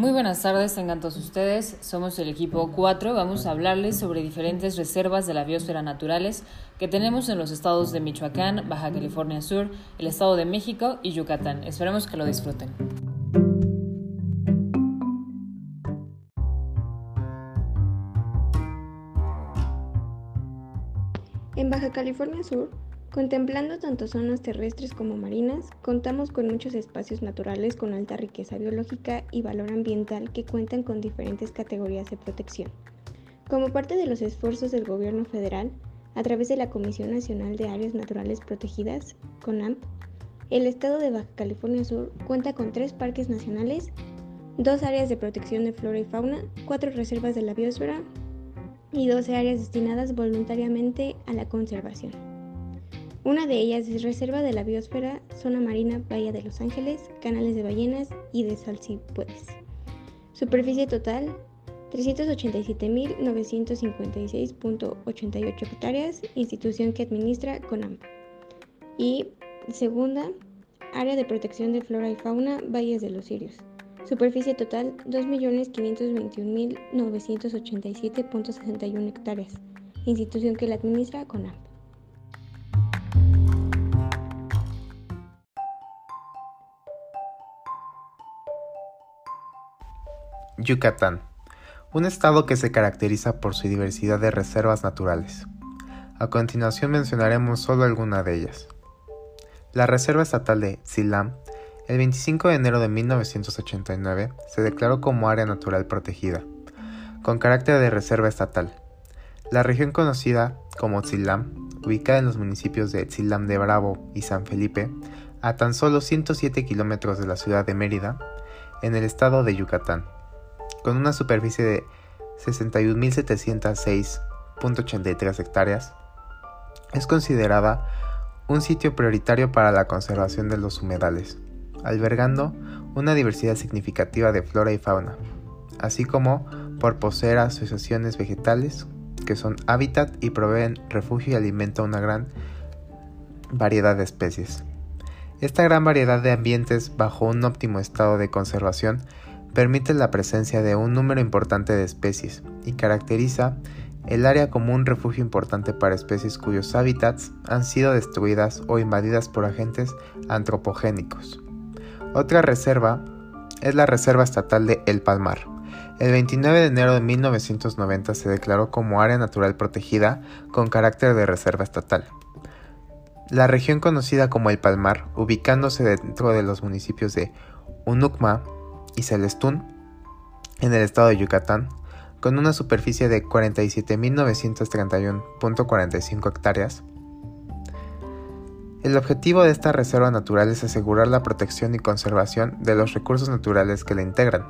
Muy buenas tardes, tengan todos ustedes. Somos el equipo 4. Vamos a hablarles sobre diferentes reservas de la biosfera naturales que tenemos en los estados de Michoacán, Baja California Sur, el estado de México y Yucatán. Esperemos que lo disfruten. En Baja California Sur Contemplando tanto zonas terrestres como marinas, contamos con muchos espacios naturales con alta riqueza biológica y valor ambiental que cuentan con diferentes categorías de protección. Como parte de los esfuerzos del Gobierno federal, a través de la Comisión Nacional de Áreas Naturales Protegidas, CONAMP, el estado de Baja California Sur cuenta con tres parques nacionales, dos áreas de protección de flora y fauna, cuatro reservas de la biosfera y 12 áreas destinadas voluntariamente a la conservación. Una de ellas es Reserva de la Biosfera, Zona Marina Bahía de Los Ángeles, Canales de Ballenas y de Salsipuedes. Superficie total 387.956.88 hectáreas, institución que administra CONAM. Y segunda, Área de Protección de Flora y Fauna, Valles de los Sirios. Superficie total 2.521.987.61 hectáreas, institución que la administra CONAM. Yucatán, un estado que se caracteriza por su diversidad de reservas naturales. A continuación mencionaremos solo alguna de ellas. La Reserva Estatal de Tzilam, el 25 de enero de 1989, se declaró como área natural protegida, con carácter de reserva estatal. La región conocida como Tzilam, ubicada en los municipios de Tzilam de Bravo y San Felipe, a tan solo 107 kilómetros de la ciudad de Mérida, en el estado de Yucatán con una superficie de 61.706.83 hectáreas, es considerada un sitio prioritario para la conservación de los humedales, albergando una diversidad significativa de flora y fauna, así como por poseer asociaciones vegetales que son hábitat y proveen refugio y alimento a una gran variedad de especies. Esta gran variedad de ambientes bajo un óptimo estado de conservación permite la presencia de un número importante de especies y caracteriza el área como un refugio importante para especies cuyos hábitats han sido destruidas o invadidas por agentes antropogénicos. Otra reserva es la Reserva Estatal de El Palmar. El 29 de enero de 1990 se declaró como área natural protegida con carácter de reserva estatal. La región conocida como El Palmar, ubicándose dentro de los municipios de Unucma, y Celestún, en el estado de Yucatán, con una superficie de 47.931.45 hectáreas. El objetivo de esta reserva natural es asegurar la protección y conservación de los recursos naturales que la integran.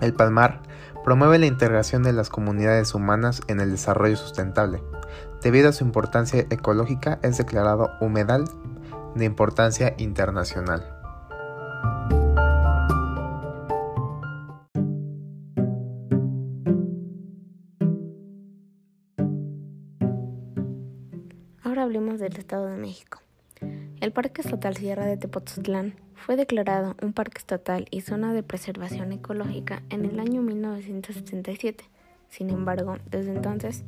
El Palmar promueve la integración de las comunidades humanas en el desarrollo sustentable. Debido a su importancia ecológica es declarado humedal de importancia internacional. Hablemos del Estado de México. El Parque Estatal Sierra de Tepoztlán fue declarado un parque estatal y zona de preservación ecológica en el año 1977. Sin embargo, desde entonces,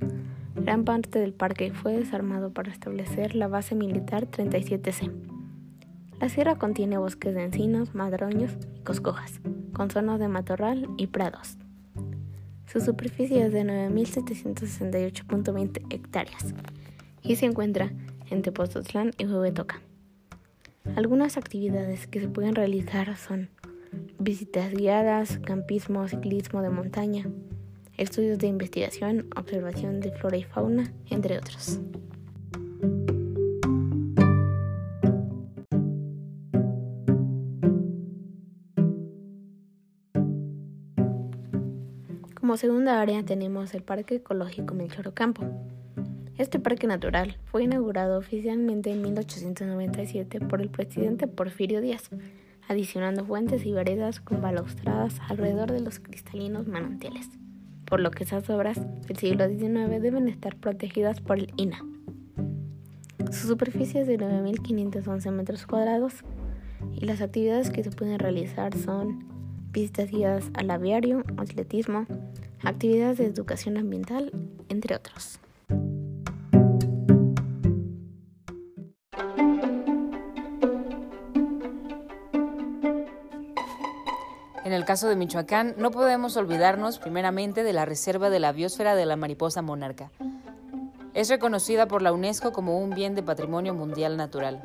gran parte del parque fue desarmado para establecer la base militar 37C. La sierra contiene bosques de encinos, madroños y coscojas, con zonas de matorral y prados. Su superficie es de 9.768.20 hectáreas y se encuentra entre Tepoztlán y Huehuetoca. Algunas actividades que se pueden realizar son visitas guiadas, campismo, ciclismo de montaña, estudios de investigación, observación de flora y fauna, entre otros. Como segunda área tenemos el Parque Ecológico Melchor Ocampo, este parque natural fue inaugurado oficialmente en 1897 por el presidente Porfirio Díaz, adicionando fuentes y veredas con balaustradas alrededor de los cristalinos manantiales, por lo que esas obras del siglo XIX deben estar protegidas por el INA. Su superficie es de 9.511 metros cuadrados y las actividades que se pueden realizar son visitas guiadas al aviario, atletismo, actividades de educación ambiental, entre otros. En el caso de Michoacán, no podemos olvidarnos primeramente de la Reserva de la Biosfera de la Mariposa Monarca. Es reconocida por la UNESCO como un bien de patrimonio mundial natural.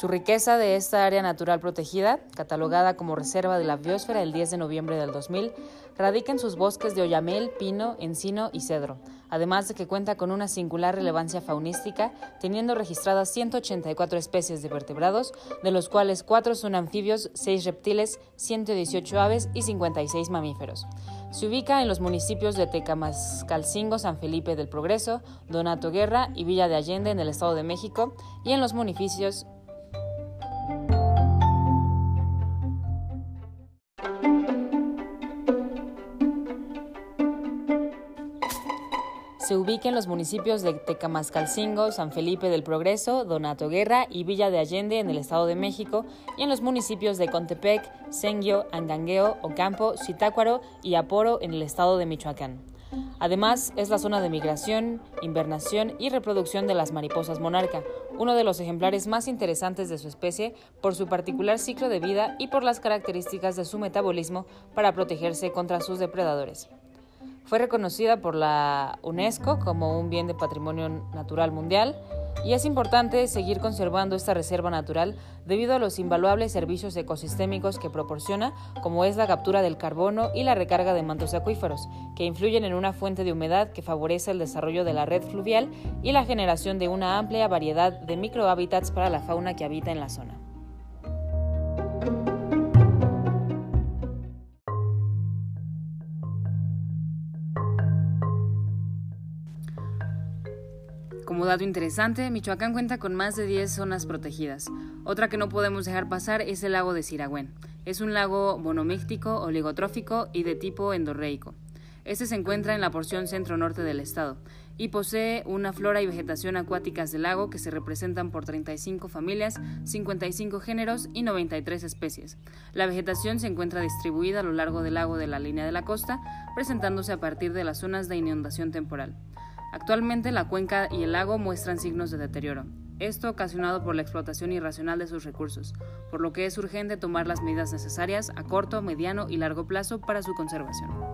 Su riqueza de esta área natural protegida, catalogada como Reserva de la Biosfera el 10 de noviembre del 2000, radica en sus bosques de oyamel, pino, encino y cedro, además de que cuenta con una singular relevancia faunística, teniendo registradas 184 especies de vertebrados, de los cuales 4 son anfibios, 6 reptiles, 118 aves y 56 mamíferos. Se ubica en los municipios de Tecamascalcingo, San Felipe del Progreso, Donato Guerra y Villa de Allende en el Estado de México y en los municipios En los municipios de Tecamascalcingo, San Felipe del Progreso, Donato Guerra y Villa de Allende en el Estado de México y en los municipios de Contepec, Senguio, Angangueo, Ocampo, Zitácuaro y Aporo en el Estado de Michoacán. Además, es la zona de migración, invernación y reproducción de las mariposas monarca, uno de los ejemplares más interesantes de su especie por su particular ciclo de vida y por las características de su metabolismo para protegerse contra sus depredadores. Fue reconocida por la UNESCO como un bien de patrimonio natural mundial y es importante seguir conservando esta reserva natural debido a los invaluables servicios ecosistémicos que proporciona, como es la captura del carbono y la recarga de mantos acuíferos, que influyen en una fuente de humedad que favorece el desarrollo de la red fluvial y la generación de una amplia variedad de microhábitats para la fauna que habita en la zona. Como dato interesante, Michoacán cuenta con más de 10 zonas protegidas. Otra que no podemos dejar pasar es el lago de Siragüen. Es un lago monomíctico, oligotrófico y de tipo endorreico. Este se encuentra en la porción centro-norte del estado y posee una flora y vegetación acuáticas del lago que se representan por 35 familias, 55 géneros y 93 especies. La vegetación se encuentra distribuida a lo largo del lago de la línea de la costa, presentándose a partir de las zonas de inundación temporal. Actualmente la cuenca y el lago muestran signos de deterioro, esto ocasionado por la explotación irracional de sus recursos, por lo que es urgente tomar las medidas necesarias a corto, mediano y largo plazo para su conservación.